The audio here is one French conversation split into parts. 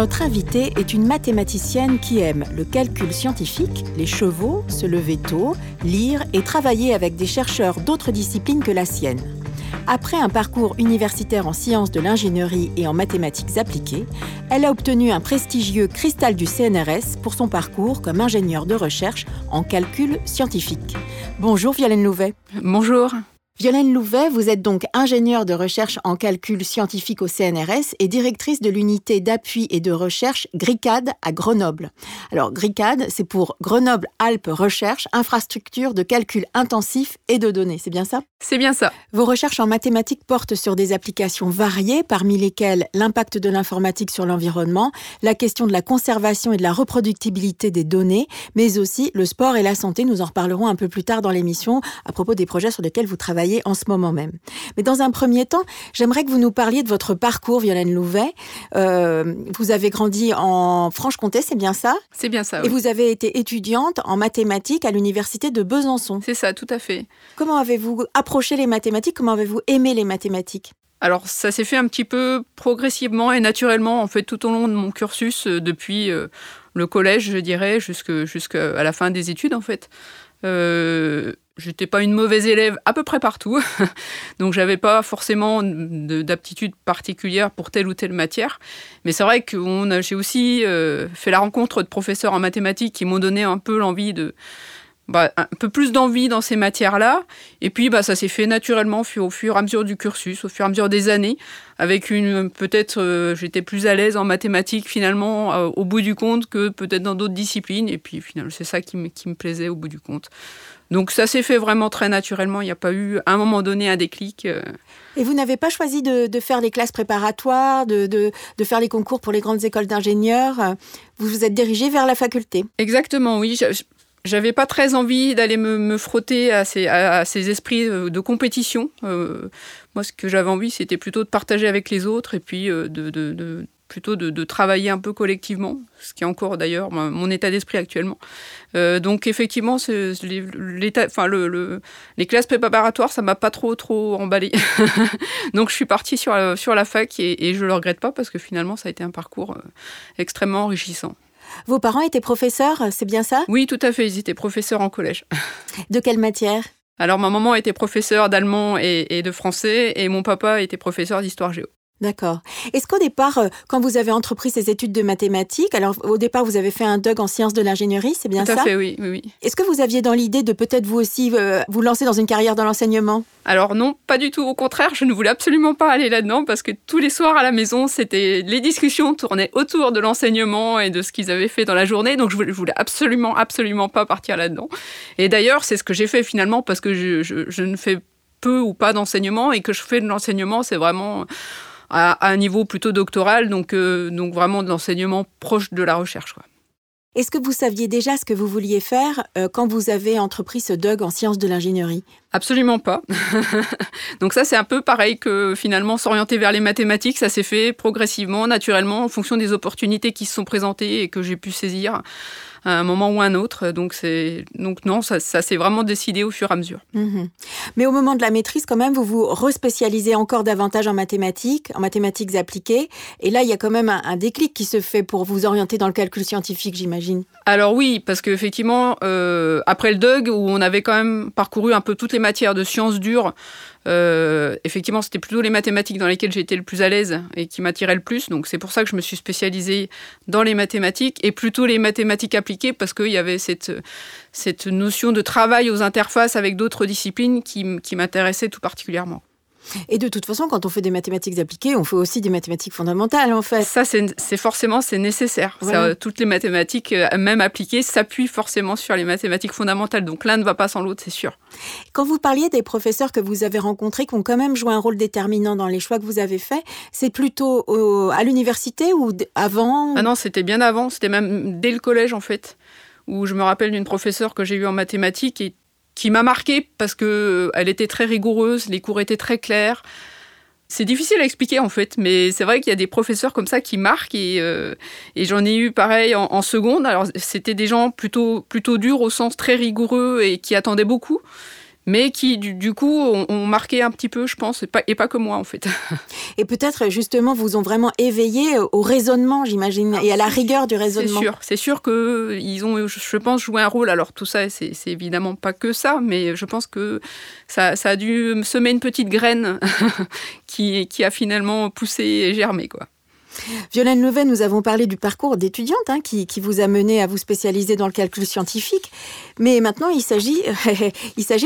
Notre invitée est une mathématicienne qui aime le calcul scientifique, les chevaux, se lever tôt, lire et travailler avec des chercheurs d'autres disciplines que la sienne. Après un parcours universitaire en sciences de l'ingénierie et en mathématiques appliquées, elle a obtenu un prestigieux cristal du CNRS pour son parcours comme ingénieure de recherche en calcul scientifique. Bonjour Violaine Louvet. Bonjour. Violaine Louvet, vous êtes donc ingénieure de recherche en calcul scientifique au CNRS et directrice de l'unité d'appui et de recherche GRICAD à Grenoble. Alors GRICAD, c'est pour Grenoble Alpes Recherche, infrastructure de calcul intensif et de données, c'est bien ça? C'est bien ça. Vos recherches en mathématiques portent sur des applications variées, parmi lesquelles l'impact de l'informatique sur l'environnement, la question de la conservation et de la reproductibilité des données, mais aussi le sport et la santé. Nous en reparlerons un peu plus tard dans l'émission à propos des projets sur lesquels vous travaillez en ce moment même. Mais dans un premier temps, j'aimerais que vous nous parliez de votre parcours, Violaine Louvet. Euh, vous avez grandi en Franche-Comté, c'est bien ça? C'est bien ça. Et vous avez été étudiante en mathématiques à l'université de Besançon. C'est ça, tout à fait. Comment avez-vous approché les mathématiques? Comment avez-vous aimé les mathématiques? Alors ça s'est fait un petit peu progressivement et naturellement en fait tout au long de mon cursus euh, depuis euh, le collège je dirais jusqu'à la fin des études en fait. Euh, J'étais pas une mauvaise élève à peu près partout, donc j'avais pas forcément d'aptitude particulière pour telle ou telle matière. Mais c'est vrai que j'ai aussi euh, fait la rencontre de professeurs en mathématiques qui m'ont donné un peu l'envie de, bah, un peu plus d'envie dans ces matières-là. Et puis, bah, ça s'est fait naturellement au fur et à mesure du cursus, au fur et à mesure des années, avec une peut-être euh, j'étais plus à l'aise en mathématiques finalement euh, au bout du compte que peut-être dans d'autres disciplines. Et puis, finalement, c'est ça qui me, qui me plaisait au bout du compte. Donc, ça s'est fait vraiment très naturellement. Il n'y a pas eu à un moment donné un déclic. Euh. Et vous n'avez pas choisi de, de, faire des classes préparatoires, de, de, de, faire les concours pour les grandes écoles d'ingénieurs Vous vous êtes dirigé vers la faculté Exactement, oui j'avais pas très envie d'aller me, frotter à ces, à, ces, esprits euh, de compétition. Euh, moi, ce que j'avais envie, c'était plutôt de partager avec les autres et puis euh, de, de, plutôt de, travailler un peu collectivement, ce qui est encore d'ailleurs mon état d'esprit actuellement. donc effectivement, l'état, enfin le, les classes préparatoires, ça m'a pas trop trop emballé. donc je suis partie sur, sur la fac et, et je le regrette pas parce que finalement, ça a été un parcours extrêmement enrichissant. Vos parents étaient professeurs, c'est bien ça? Oui, tout à fait, ils étaient professeurs en collège. De quelle matière? Alors ma maman était professeure d'allemand et, et, de français et mon papa était professeur d'histoire géo. D'accord. Est-ce qu'au départ, euh, quand vous avez entrepris ces études de mathématiques, alors au départ, vous avez fait un DUG en sciences de l'ingénierie, c'est bien ça Tout à fait, oui. oui, Est-ce que vous aviez dans l'idée de peut-être vous aussi euh, vous lancer dans une carrière dans l'enseignement? Alors non, pas du tout. Au contraire, je ne voulais absolument pas aller là-dedans parce que tous les soirs à la maison, c'était les discussions tournaient autour de l'enseignement et de ce qu'ils avaient fait dans la journée. Donc je voulais, voulais absolument, absolument pas partir là-dedans. Et d'ailleurs, c'est ce que j'ai fait finalement parce que je, je ne fais peu ou pas d'enseignement et que je fais de l'enseignement, c'est vraiment à, un niveau plutôt doctoral, donc, euh, donc vraiment de l'enseignement proche de la recherche. Est-ce que vous saviez déjà ce que vous vouliez faire euh, quand vous avez entrepris ce DUG en sciences de l'ingénierie? Absolument pas. Donc ça, c'est un peu pareil que finalement s'orienter vers les mathématiques, ça s'est fait progressivement, naturellement, en fonction des opportunités qui se sont présentées et que j'ai pu saisir à un moment ou un autre. Donc, c'est donc non, ça, ça s'est vraiment décidé au fur et à mesure. Mhm. Mais au moment de la maîtrise, quand même, vous vous respécialisez encore davantage en mathématiques, en mathématiques appliquées. Et là, il y a quand même un, déclic qui se fait pour vous orienter dans le calcul scientifique, j'imagine. Alors oui, parce qu'effectivement, euh, après le DUG, où on avait quand même parcouru un peu toutes les matières de sciences dures, euh, effectivement, c'était plutôt les mathématiques dans lesquelles j'étais le plus à l'aise et qui m'attiraient le plus. Donc c'est pour ça que je me suis spécialisée dans les mathématiques et plutôt les mathématiques appliquées parce qu'il y avait cette, notion de travail aux interfaces avec d'autres disciplines qui, qui m'intéressait tout particulièrement. Et de toute façon, quand on fait des mathématiques appliquées, on fait aussi des mathématiques fondamentales, en fait. Ça, c'est forcément c'est nécessaire. toutes les mathématiques, euh, même appliquées, s'appuient forcément sur les mathématiques fondamentales. Donc l'un ne va pas sans l'autre, c'est sûr. Quand vous parliez des professeurs que vous avez rencontrés, qui ont quand même joué un rôle déterminant dans les choix que vous avez faits, c'est plutôt à l'université ou avant Ah non, c'était bien avant. C'était même dès le collège, en fait où je me rappelle d'une professeure que j'ai eue en mathématiques et qui m'a marqué parce que euh, elle était très rigoureuse, les cours étaient très clairs. C'est difficile à expliquer en fait, mais c'est vrai qu'il y a des professeurs comme ça qui marquent et, euh, j'en ai eu pareil en, seconde. Alors c'était des gens plutôt plutôt durs au sens très rigoureux et qui attendaient beaucoup mais qui du, coup ont, marqué un petit peu, je pense, et pas, et pas que moi en fait. Et peut-être justement vous ont vraiment éveillé au raisonnement, j'imagine, et à la rigueur du raisonnement. C'est sûr, c'est sûr qu'ils ont, je pense, joué un rôle. Alors tout ça, c'est évidemment pas que ça, mais je pense que ça, ça a dû semer une petite graine qui, qui a finalement poussé et germé, quoi. Violaine Levet, nous avons parlé du parcours d'étudiante hein, qui, vous a mené à vous spécialiser dans le calcul scientifique. Mais maintenant, il s'agit,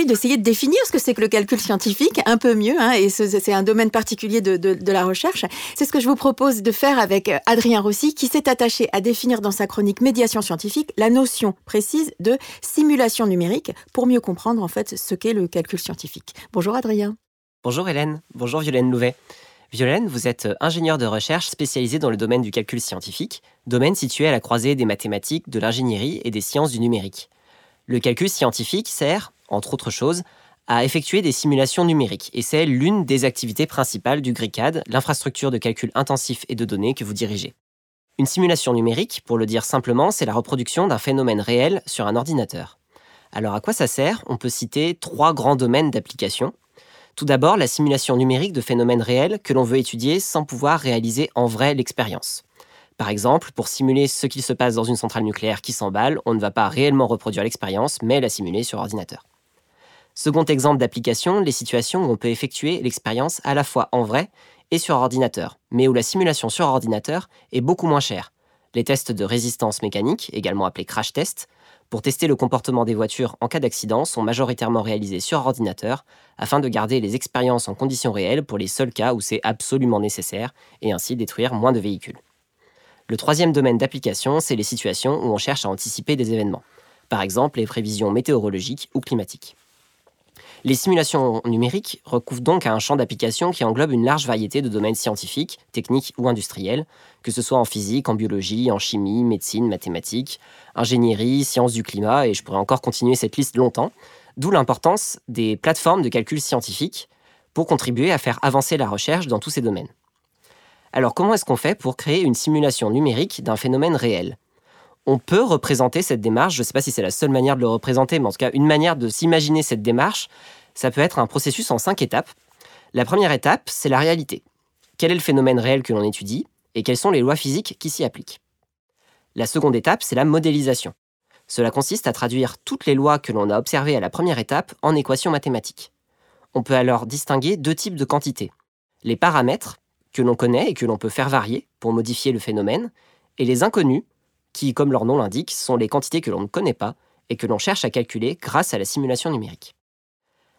d'essayer de définir ce que c'est que le calcul scientifique un peu mieux. Hein, et c'est un domaine particulier de, la recherche. C'est ce que je vous propose de faire avec euh, Adrien Rossi, qui s'est attaché à définir dans sa chronique Médiation scientifique la notion précise de simulation numérique pour mieux comprendre en fait ce qu'est le calcul scientifique. Bonjour Adrien. Bonjour Hélène. Bonjour Violaine Louvet. Violaine, vous êtes ingénieur de recherche spécialisé dans le domaine du calcul scientifique, domaine situé à la croisée des mathématiques, de l'ingénierie et des sciences du numérique. Le calcul scientifique sert, entre autres choses, à effectuer des simulations numériques, et c'est l'une des activités principales du GRICAD, l'infrastructure de calcul intensif et de données que vous dirigez. Une simulation numérique, pour le dire simplement, c'est la reproduction d'un phénomène réel sur un ordinateur. Alors à quoi ça sert? On peut citer trois grands domaines d'application. Tout d'abord, la simulation numérique de phénomènes réels que l'on veut étudier sans pouvoir réaliser en vrai l'expérience. Par exemple, pour simuler ce qu'il se passe dans une centrale nucléaire qui s'emballe, on ne va pas réellement reproduire l'expérience, mais la simuler sur ordinateur. Second exemple d'application, les situations où on peut effectuer l'expérience à la fois en vrai et sur ordinateur, mais où la simulation sur ordinateur est beaucoup moins chère. Les tests de résistance mécanique, également appelés crash tests, pour tester le comportement des voitures en cas d'accident sont majoritairement réalisés sur ordinateur afin de garder les expériences en conditions réelles pour les seuls cas où c'est absolument nécessaire et ainsi détruire moins de véhicules. Le troisième domaine d'application, c'est les situations où on cherche à anticiper des événements, par exemple les prévisions météorologiques ou climatiques. Les simulations numériques recouvrent donc un champ d'application qui englobe une large variété de domaines scientifiques, techniques ou industriels, que ce soit en physique, en biologie, en chimie, médecine, mathématiques, ingénierie, sciences du climat, et je pourrais encore continuer cette liste longtemps, d'où l'importance des plateformes de calcul scientifique pour contribuer à faire avancer la recherche dans tous ces domaines. Alors comment est-ce qu'on fait pour créer une simulation numérique d'un phénomène réel? On peut représenter cette démarche, je ne sais pas si c'est la seule manière de le représenter, mais en tout cas une manière de s'imaginer cette démarche, ça peut être un processus en cinq étapes. La première étape, c'est la réalité. Quel est le phénomène réel que l'on étudie et quelles sont les lois physiques qui s'y appliquent? La seconde étape, c'est la modélisation. Cela consiste à traduire toutes les lois que l'on a observées à la première étape en équations mathématiques. On peut alors distinguer deux types de quantités. Les paramètres, que l'on connaît et que l'on peut faire varier pour modifier le phénomène, et les inconnus, qui, comme leur nom l'indique, sont les quantités que l'on ne connaît pas et que l'on cherche à calculer grâce à la simulation numérique.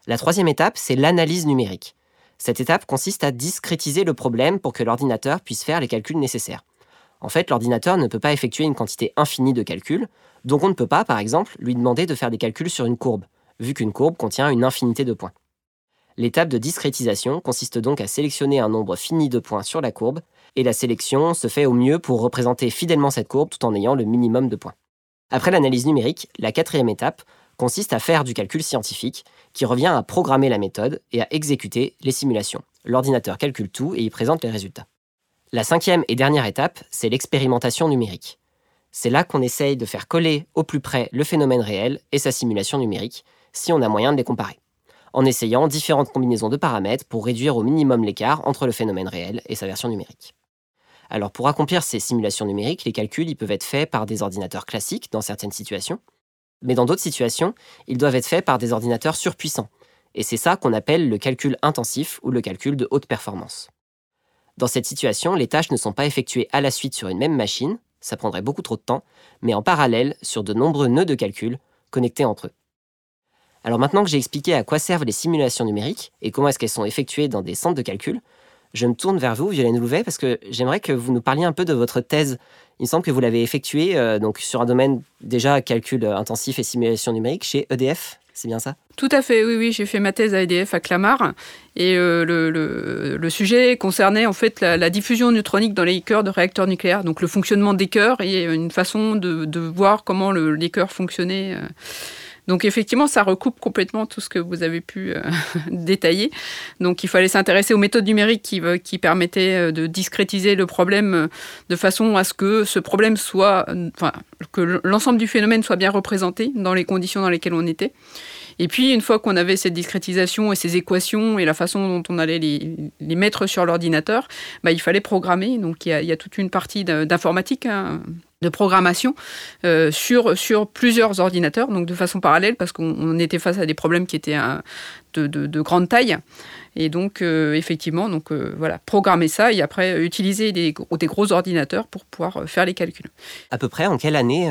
La troisième étape, c'est l'analyse numérique. Cette étape consiste à discrétiser le problème pour que l'ordinateur puisse faire les calculs nécessaires. En fait, l'ordinateur ne peut pas effectuer une quantité infinie de calculs, donc on ne peut pas, par exemple, lui demander de faire des calculs sur une courbe, vu qu'une courbe contient une infinité de points. L'étape de discrétisation consiste donc à sélectionner un nombre fini de points sur la courbe et la sélection se fait au mieux pour représenter fidèlement cette courbe tout en ayant le minimum de points. Après l'analyse numérique, la quatrième étape consiste à faire du calcul scientifique, qui revient à programmer la méthode et à exécuter les simulations. L'ordinateur calcule tout et y présente les résultats. La cinquième et dernière étape, c'est l'expérimentation numérique. C'est là qu'on essaye de faire coller au plus près le phénomène réel et sa simulation numérique, si on a moyen de les comparer, en essayant différentes combinaisons de paramètres pour réduire au minimum l'écart entre le phénomène réel et sa version numérique. Alors pour accomplir ces simulations numériques, les calculs ils peuvent être faits par des ordinateurs classiques dans certaines situations, mais dans d'autres situations, ils doivent être faits par des ordinateurs surpuissants. Et c'est ça qu'on appelle le calcul intensif ou le calcul de haute performance. Dans cette situation, les tâches ne sont pas effectuées à la suite sur une même machine, ça prendrait beaucoup trop de temps, mais en parallèle sur de nombreux nœuds de calcul connectés entre eux. Alors maintenant que j'ai expliqué à quoi servent les simulations numériques et comment est-ce qu'elles sont effectuées dans des centres de calcul, je me tourne vers vous, Violaine Louvet, parce que j'aimerais que vous nous parliez un peu de votre thèse. Il me semble que vous l'avez effectuée euh, donc sur un domaine déjà calcul intensif et simulation numérique chez EDF. C'est bien ça? Tout à fait, oui, oui. J'ai fait ma thèse à EDF à Clamart. Et euh, le, sujet concernait en fait la, diffusion neutronique dans les cœurs de réacteurs nucléaires. Donc le fonctionnement des cœurs et une façon de, voir comment les cœurs fonctionnaient. Euh. Donc effectivement, ça recoupe complètement tout ce que vous avez pu euh, détailler. Donc il fallait s'intéresser aux méthodes numériques qui, euh, qui permettaient euh, de discrétiser le problème de façon à ce que ce problème soit, enfin, que l'ensemble du phénomène soit bien représenté dans les conditions dans lesquelles on était. Et puis, une fois qu'on avait cette discrétisation et ces équations et la façon dont on allait les, mettre sur l'ordinateur, bah, il fallait programmer. Donc, il y a, toute une partie d'informatique hein, de programmation euh, sur, plusieurs ordinateurs, donc de façon parallèle, parce qu'on était face à des problèmes qui étaient de, de, grande taille. Et donc, euh, effectivement, donc, euh, voilà, programmer ça et après utiliser des, des, gros ordinateurs pour pouvoir faire les calculs. À peu près, en quelle année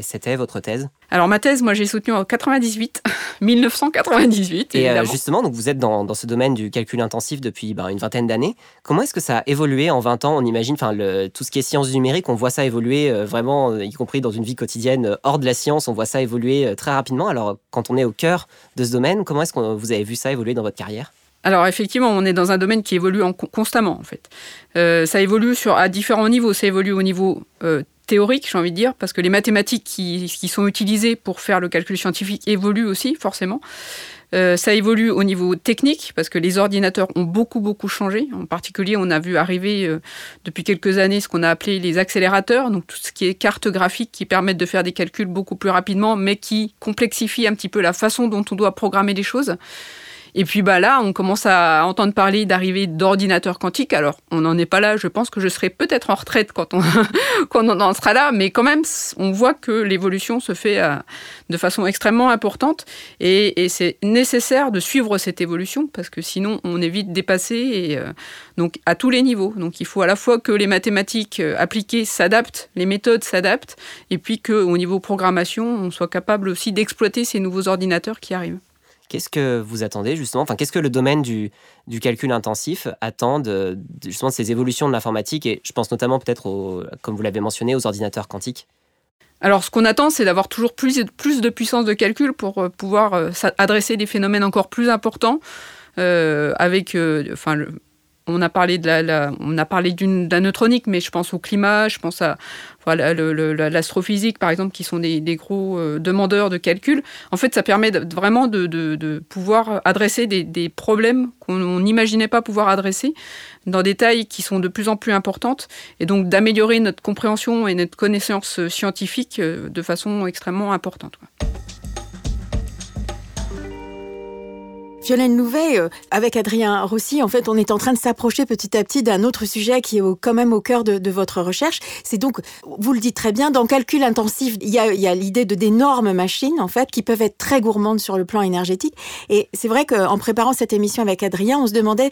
c'était votre thèse? Alors, ma thèse, moi, j'ai soutenu en 98, 1998. Et justement, donc, vous êtes dans, dans, ce domaine du calcul intensif depuis ben, une vingtaine d'années. Comment est-ce que ça a évolué en 20 ans? On imagine, enfin, tout ce qui est sciences numériques, on voit ça évoluer vraiment, y compris dans une vie quotidienne hors de la science, on voit ça évoluer très rapidement. Alors, quand on est au cœur de ce domaine, comment est-ce que vous avez vu ça évoluer dans votre carrière? Alors effectivement, on est dans un domaine qui évolue constamment en fait. Euh, ça évolue à différents niveaux. Ça évolue au niveau euh, théorique, j'ai envie de dire, parce que les mathématiques qui, sont utilisées pour faire le calcul scientifique évoluent aussi forcément. Euh, ça évolue au niveau technique parce que les ordinateurs ont beaucoup beaucoup changé. En particulier, on a vu arriver depuis quelques années ce qu'on a appelé les accélérateurs, donc tout ce qui est cartes graphiques qui permettent de faire des calculs beaucoup plus rapidement, mais qui complexifient un petit peu la façon dont on doit programmer les choses. Et puis bah là, on commence à entendre parler d'arrivée d'ordinateurs quantiques. Alors, on n'en est pas là. Je pense que je serai peut-être en retraite quand on, quand on en sera là. Mais quand même, on voit que l'évolution se fait euh, de façon extrêmement importante. Et, c'est nécessaire de suivre cette évolution parce que sinon, on est vite dépassé. Et, euh, donc, à tous les niveaux. Donc, il faut à la fois que les mathématiques euh, appliquées s'adaptent, les méthodes s'adaptent, et puis qu'au niveau programmation, on soit capable aussi d'exploiter ces nouveaux ordinateurs qui arrivent. Qu'est-ce que vous attendez justement? Enfin, qu'est-ce que le domaine du, du calcul intensif attend de, justement de ces évolutions de l'informatique et je pense notamment peut-être, comme vous l'avez mentionné, aux ordinateurs quantiques? Alors, ce qu'on attend, c'est d'avoir toujours plus, plus de puissance de calcul pour euh, pouvoir euh, adresser des phénomènes encore plus importants, euh, avec, enfin, on a parlé de la, on a parlé d'une neutronique, mais je pense au climat, je pense à l'astrophysique par exemple, qui sont des, gros euh, demandeurs de calcul. En fait, ça permet vraiment de, pouvoir adresser des, problèmes qu'on n'imaginait pas pouvoir adresser dans des tailles qui sont de plus en plus importantes, et donc d'améliorer notre compréhension et notre connaissance scientifique euh, de façon extrêmement importante. Violaine Louvet, euh, avec Adrien Rossi, en fait, on est en train de s'approcher petit à petit d'un autre sujet qui est quand même au cœur de, votre recherche. C'est donc, vous le dites très bien, dans calcul intensif, il y a, l'idée de d'énormes machines, en fait, qui peuvent être très gourmandes sur le plan énergétique. Et c'est vrai qu'en préparant cette émission avec Adrien, on se demandait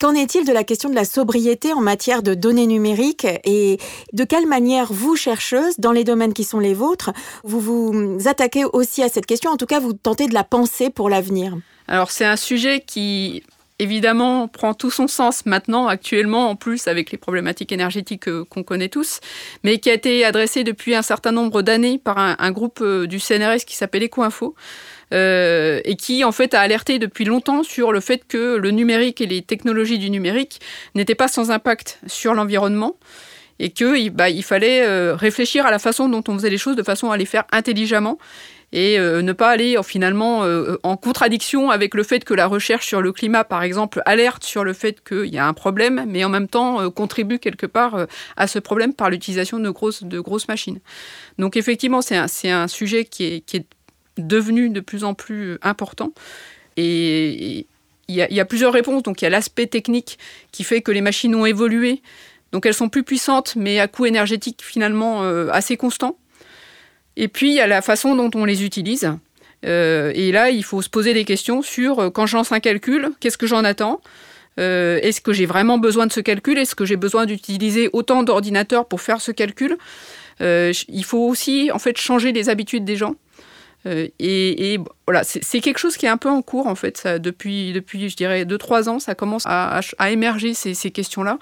qu'en est-il de la question de la sobriété en matière de données numériques et de quelle manière vous, chercheuse, dans les domaines qui sont les vôtres, vous vous attaquez aussi à cette question. En tout cas, vous tentez de la penser pour l'avenir. Alors c'est un sujet qui évidemment prend tout son sens maintenant, actuellement, en plus avec les problématiques énergétiques euh, qu'on connaît tous, mais qui a été adressé depuis un certain nombre d'années par un, groupe euh, du CNRS qui s'appelle EcoInfo. Euh, et qui en fait a alerté depuis longtemps sur le fait que le numérique et les technologies du numérique n'étaient pas sans impact sur l'environnement et qu'il bah, il fallait réfléchir à la façon dont on faisait les choses de façon à les faire intelligemment et euh, ne pas aller euh, finalement euh, en contradiction avec le fait que la recherche sur le climat, par exemple, alerte sur le fait qu'il y a un problème, mais en même temps contribue quelque part à ce problème par l'utilisation de grosses, machines. Donc effectivement, c'est un, sujet qui est, devenu de plus en plus important. Et il y, a, il y a plusieurs réponses. Donc il y a l'aspect technique qui fait que les machines ont évolué. Donc elles sont plus puissantes, mais à coût énergétique finalement assez constant. Et puis, il y a la façon dont on les utilise. Euh, et là, il faut se poser des questions sur euh, quand je lance un calcul, qu'est-ce que j'en attends? Euh, Est-ce que j'ai vraiment besoin de ce calcul? Est-ce que j'ai besoin d'utiliser autant d'ordinateurs pour faire ce calcul? Il faut aussi en fait changer les habitudes des gens. et, voilà, c'est quelque chose qui est un peu en cours en fait. Depuis, je dirais, 2-3 ans, ça commence à, émerger ces questions-là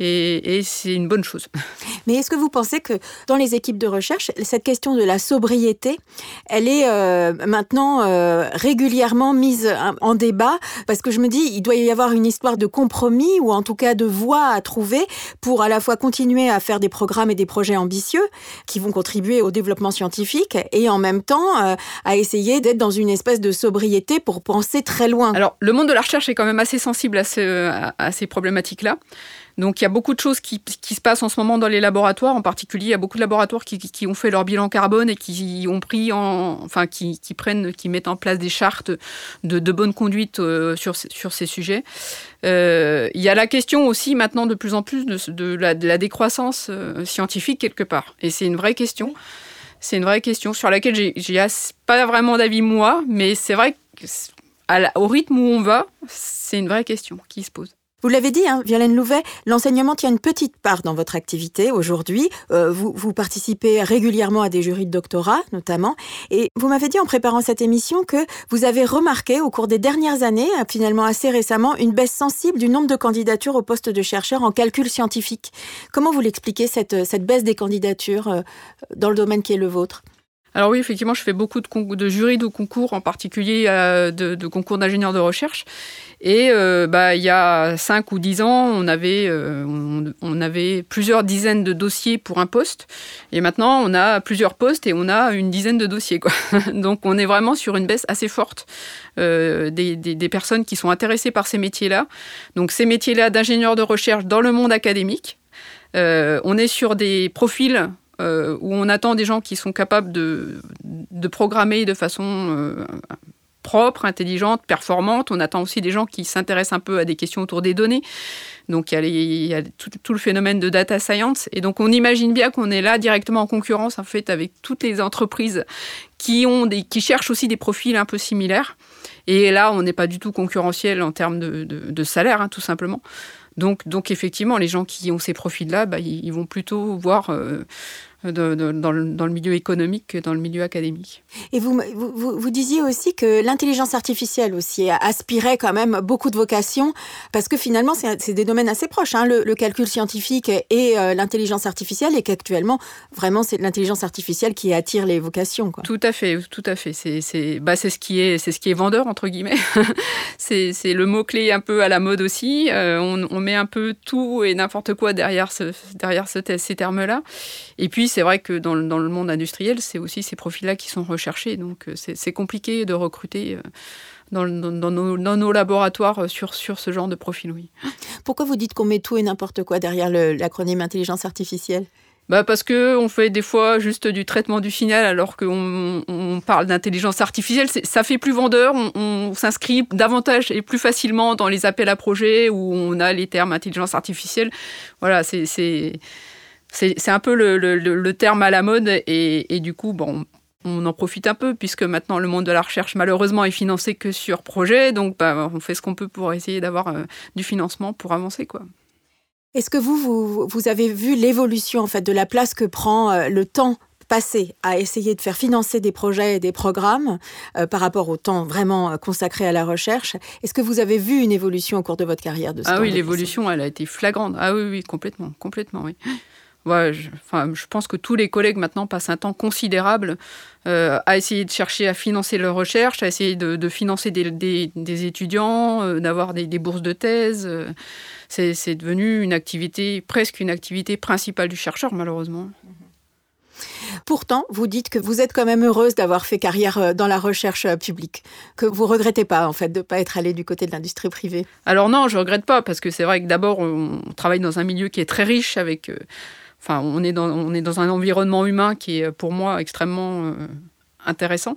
et, c'est une bonne chose. Mais est-ce que vous pensez que dans les équipes de recherche, cette question de la sobriété, elle est euh, maintenant euh, régulièrement mise en débat? Parce que je me dis, il doit y avoir une histoire de compromis ou en tout cas de voie à trouver pour à la fois continuer à faire des programmes et des projets ambitieux qui vont contribuer au développement scientifique et en même temps euh, à essayer d'être dans une espèce de sobriété pour penser très loin. Alors, le monde de la recherche est quand même assez sensible à, ce, à ces problématiques-là. Donc il y a beaucoup de choses qui, se passent en ce moment dans les laboratoires. En particulier, il y a beaucoup de laboratoires qui, ont fait leur bilan carbone et qui ont pris en, enfin qui, prennent, qui mettent en place des chartes de, bonne conduite euh, sur, ces sujets. Euh, il y a la question aussi maintenant de plus en plus de, la, décroissance euh, scientifique quelque part. Et c'est une vraie question. C'est une vraie question sur laquelle j'ai pas vraiment d'avis moi, mais c'est vrai qu'au rythme où on va, c'est une vraie question qui se pose. Vous l'avez dit, hein, Violaine Louvet, l'enseignement tient une petite part dans votre activité aujourd'hui. Euh, vous, vous participez régulièrement à des jurys de doctorat, notamment. Et vous m'avez dit en préparant cette émission que vous avez remarqué au cours des dernières années, euh, finalement assez récemment, une baisse sensible du nombre de candidatures au poste de chercheur en calcul scientifique. Comment vous l'expliquez, cette, cette baisse des candidatures euh, dans le domaine qui est le vôtre? Alors oui, effectivement, je fais beaucoup de, de jurys de concours, en particulier euh, de, concours d'ingénieurs de recherche. Et euh, bah, il y a 5 ou 10 ans, on avait, euh, on, avait plusieurs dizaines de dossiers pour un poste. Et maintenant, on a plusieurs postes et on a une dizaine de dossiers. Donc on est vraiment sur une baisse assez forte des, personnes qui sont intéressées par ces métiers-là. Donc ces métiers-là d'ingénieurs de recherche dans le monde académique. on est sur des profils euh, où on attend des gens qui sont capables de, programmer de façon euh, propre, intelligente, performante. On attend aussi des gens qui s'intéressent un peu à des questions autour des données. Donc il y a, tout, le phénomène de data science. Et donc on imagine bien qu'on est là directement en concurrence en fait avec toutes les entreprises qui, ont qui cherchent aussi des profils un peu similaires. Et là, on n'est pas du tout concurrentiel en termes de, salaire, hein, tout simplement. Donc, donc effectivement, les gens qui ont ces profils-là, bah, ils, vont plutôt voir euh, dans, le, milieu économique que dans le milieu académique. Et vous, vous, disiez aussi que l'intelligence artificielle aussi aspirait quand même beaucoup de vocations, parce que finalement, c'est des domaines assez proches, hein, le, calcul scientifique et euh, l'intelligence artificielle, et qu'actuellement, vraiment, c'est l'intelligence artificielle qui attire les vocations. Tout à fait, tout à fait. C'est bah, ce, qui est, ce qui est vendeur, entre guillemets. c'est le mot-clé un peu à la mode aussi. Euh, on, met un peu tout et n'importe quoi derrière, ce, derrière ce, ces termes-là. Et puis, c'est vrai que dans le, monde industriel, c'est aussi ces profils-là qui sont recherchés. Donc, euh, c'est compliqué de recruter euh, dans, nos, laboratoires euh, sur, sur ce genre de profil, oui. Pourquoi vous dites qu'on met tout et n'importe quoi derrière l'acronyme intelligence artificielle? Bah parce que on fait des fois juste du traitement du signal alors qu'on on parle d'intelligence artificielle. Ça fait plus vendeur, on, s'inscrit davantage et plus facilement dans les appels à projets où on a les termes intelligence artificielle. Voilà, c'est c'est un peu le, terme à la mode et, du coup, bon, on en profite un peu puisque maintenant le monde de la recherche malheureusement est financé que sur projet, donc bah, on fait ce qu'on peut pour essayer d'avoir euh, du financement pour avancer quoi. Est-ce que vous, vous, avez vu l'évolution en fait de la place que prend euh, le temps passé à essayer de faire financer des projets et des programmes euh, par rapport au temps vraiment consacré à la recherche? Est-ce que vous avez vu une évolution au cours de votre carrière de ce Ah oui, l'évolution, elle a été flagrante. Ah oui, oui, complètement, complètement, oui je, enfin, je pense que tous les collègues maintenant passent un temps considérable euh, à essayer de chercher à financer leur recherche, à essayer de, financer des, étudiants, euh, d'avoir des, bourses de thèse. Euh, c'est devenu une activité, presque une activité principale du chercheur, malheureusement. Pourtant, vous dites que vous êtes quand même heureuse d'avoir fait carrière dans la recherche publique, que vous regrettez pas en fait de ne pas être allée du côté de l'industrie privée. Alors non, je regrette pas parce que c'est vrai que d'abord on travaille dans un milieu qui est très riche avec On est, dans, un environnement humain qui est pour moi extrêmement euh, intéressant.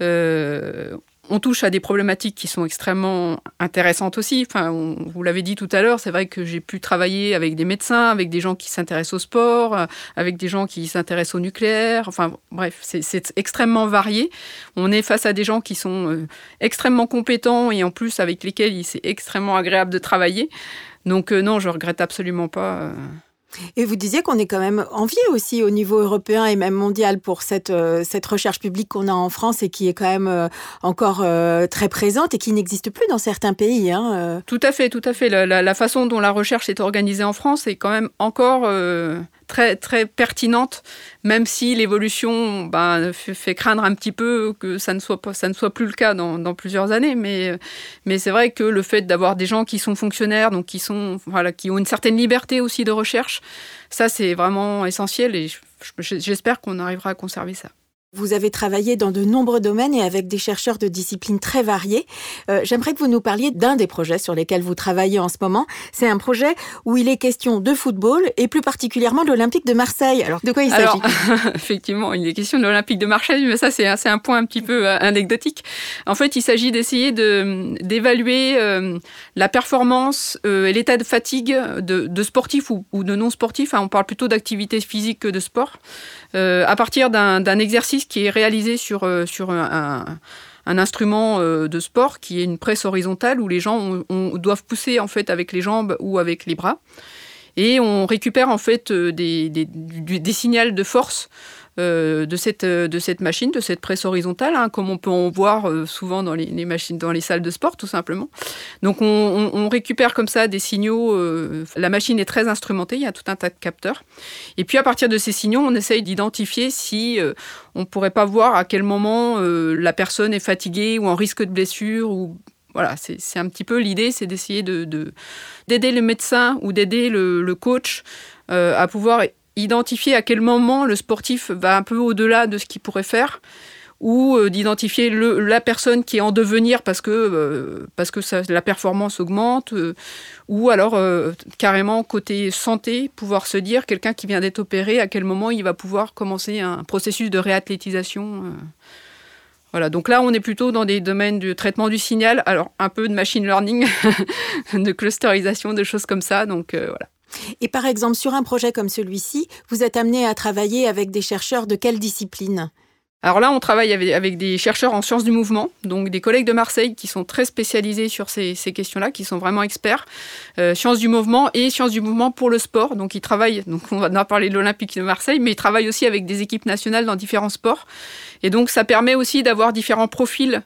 Euh, on touche à des problématiques qui sont extrêmement intéressantes aussi. Enfin, vous l'avez dit tout à l'heure, c'est vrai que j'ai pu travailler avec des médecins, avec des gens qui s'intéressent au sport, euh, avec des gens qui s'intéressent au nucléaire. Enfin, bref, c'est extrêmement varié. On est face à des gens qui sont extrêmement compétents et en plus avec lesquels c'est extrêmement agréable de travailler. Donc non, je regrette absolument pas. Et vous disiez qu'on est quand même envié aussi au niveau européen et même mondial pour cette, euh, cette recherche publique qu'on a en France et qui est quand même euh, encore euh, très présente et qui n'existe plus dans certains pays. Hein, tout à fait, tout à fait. La, la, façon dont la recherche est organisée en France est quand même encore très, très pertinente, même si l'évolution ben, fait, craindre un petit peu que ça ne soit, pas, ça ne soit plus le cas dans, dans plusieurs années. Mais, mais c'est vrai que le fait d'avoir des gens qui sont fonctionnaires, donc qui, sont, voilà, qui ont une certaine liberté aussi de recherche, ça c'est vraiment essentiel et j'espère qu'on arrivera à conserver ça. Vous avez travaillé dans de nombreux domaines et avec des chercheurs de disciplines très variées. Euh, j'aimerais que vous nous parliez d'un des projets sur lesquels vous travaillez en ce moment. C'est un projet où il est question de football et plus particulièrement de l'Olympique de Marseille. Alors, de quoi il s'agit? Effectivement, il est question de l'Olympique de Marseille, mais ça, c'est un, un, point un petit peu euh, anecdotique. En fait, il s'agit d'essayer d'évaluer euh, la performance et l'état de fatigue de, de sportifs ou, ou, de non-sportifs. on parle plutôt d'activité physique que de sport. à partir d'un exercice qui est réalisé sur, euh, sur un, instrument euh, de sport qui est une presse horizontale où les gens doivent pousser en fait avec les jambes ou avec les bras. Et on récupère en fait euh, des, des, des signaux de force euh, de, cette, euh, de cette machine, de cette presse horizontale, hein, comme on peut en voir euh, souvent dans les, machines, dans les salles de sport, tout simplement. Donc on, récupère comme ça des signaux. la machine est très instrumentée, il y a tout un tas de capteurs. Et puis à partir de ces signaux, on essaye d'identifier si on pourrait pas voir à quel moment la personne est fatiguée ou en risque de blessure ou voilà, c'est un petit peu l'idée, c'est d'essayer d'aider de, d'aider le médecin ou d'aider le, coach à pouvoir identifier à quel moment le sportif va un peu au-delà de ce qu'il pourrait faire ou euh, d'identifier la personne qui est en devenir parce que, euh, parce que la performance augmente, euh, ou alors carrément côté santé, pouvoir se dire quelqu'un qui vient d'être opéré, à quel moment il va pouvoir commencer un processus de réathlétisation. Voilà, donc là, on est plutôt dans des domaines du traitement du signal, alors un peu de machine learning, de clusterisation, de choses comme ça. Donc voilà. Et par exemple, sur un projet comme celui-ci, vous êtes amené à travailler avec des chercheurs de quelle discipline? Alors là, on travaille avec, des chercheurs en sciences du mouvement, donc des collègues de Marseille qui sont très spécialisés sur ces, questions-là, qui sont vraiment experts, euh, sciences du mouvement et sciences du mouvement pour le sport. Donc ils travaillent, donc on va parler de l'Olympique de Marseille, mais ils travaillent aussi avec des équipes nationales dans différents sports. Et donc ça permet aussi d'avoir différents profils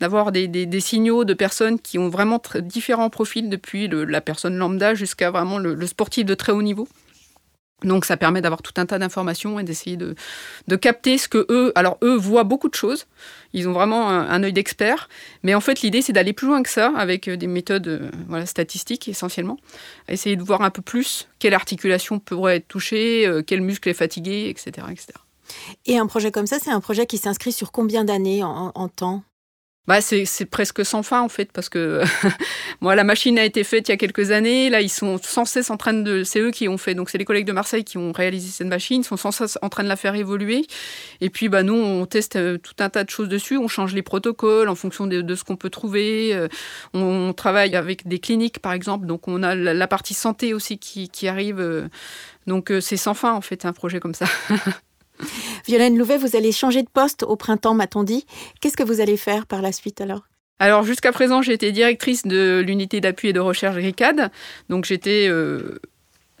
d'avoir des, signaux de personnes qui ont vraiment différents profils depuis la personne lambda jusqu'à vraiment le, sportif de très haut niveau. Donc ça permet d'avoir tout un tas d'informations et d'essayer de, capter ce que eux, alors eux voient beaucoup de choses, ils ont vraiment un, œil d'expert, mais en fait l'idée c'est d'aller plus loin que ça avec euh, des méthodes euh, voilà, statistiques essentiellement, essayer de voir un peu plus quelle articulation pourrait être touchée, euh, quel muscle est fatigué, etc. etc. Et un projet comme ça, c'est un projet qui s'inscrit sur combien d'années en temps? Bah, c'est presque sans fin en fait parce que moi la machine a été faite il y a quelques années. Là ils sont sans cesse en train de c'est eux qui ont fait. Donc c'est les collègues de Marseille qui ont réalisé cette machine. Sont sans cesse en train de la faire évoluer. Et puis bah nous on teste euh, tout un tas de choses dessus. On change les protocoles en fonction de, ce qu'on peut trouver. Euh, on, travaille avec des cliniques par exemple. Donc on a la, partie santé aussi qui, qui arrive. Euh, donc c'est sans fin en fait un projet comme ça Violaine Louvet, vous allez changer de poste au printemps, m'a-t-on dit. Qu'est-ce que vous allez faire par la suite alors? Alors jusqu'à présent, été directrice de l'unité d'appui et de recherche RICAD. Donc j'étais euh,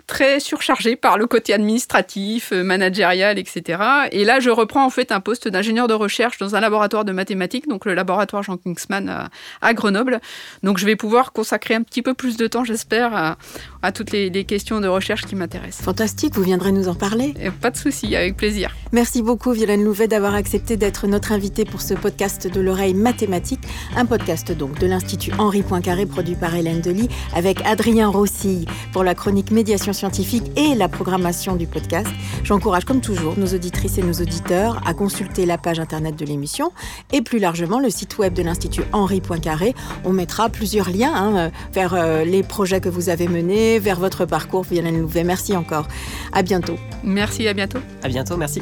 très surchargée par le côté administratif, euh, managérial, etc. Et là, je reprends en fait un poste d'ingénieur de recherche dans un laboratoire de mathématiques, donc le laboratoire Jean Kingsman à, Grenoble. Donc je vais pouvoir consacrer un petit peu plus de temps, j'espère, à, toutes les, questions de recherche qui m'intéressent. Fantastique, vous viendrez nous en parler. pas de souci, avec plaisir. Merci beaucoup Violaine Louvet d'avoir accepté d'être notre invitée pour ce podcast de l'oreille mathématique, un podcast donc de l'Institut Henri Poincaré produit par Hélène Delis avec Adrien Rossi pour la chronique médiation scientifique et la programmation du podcast. J'encourage comme toujours nos auditrices et nos auditeurs à consulter la page internet de l'émission et plus largement le site web de l'Institut Henri Poincaré. On mettra plusieurs liens hein, vers euh, les projets que vous avez menés, vers votre parcours. Violaine Louvet, merci encore. À bientôt. Merci, à bientôt. À bientôt, merci.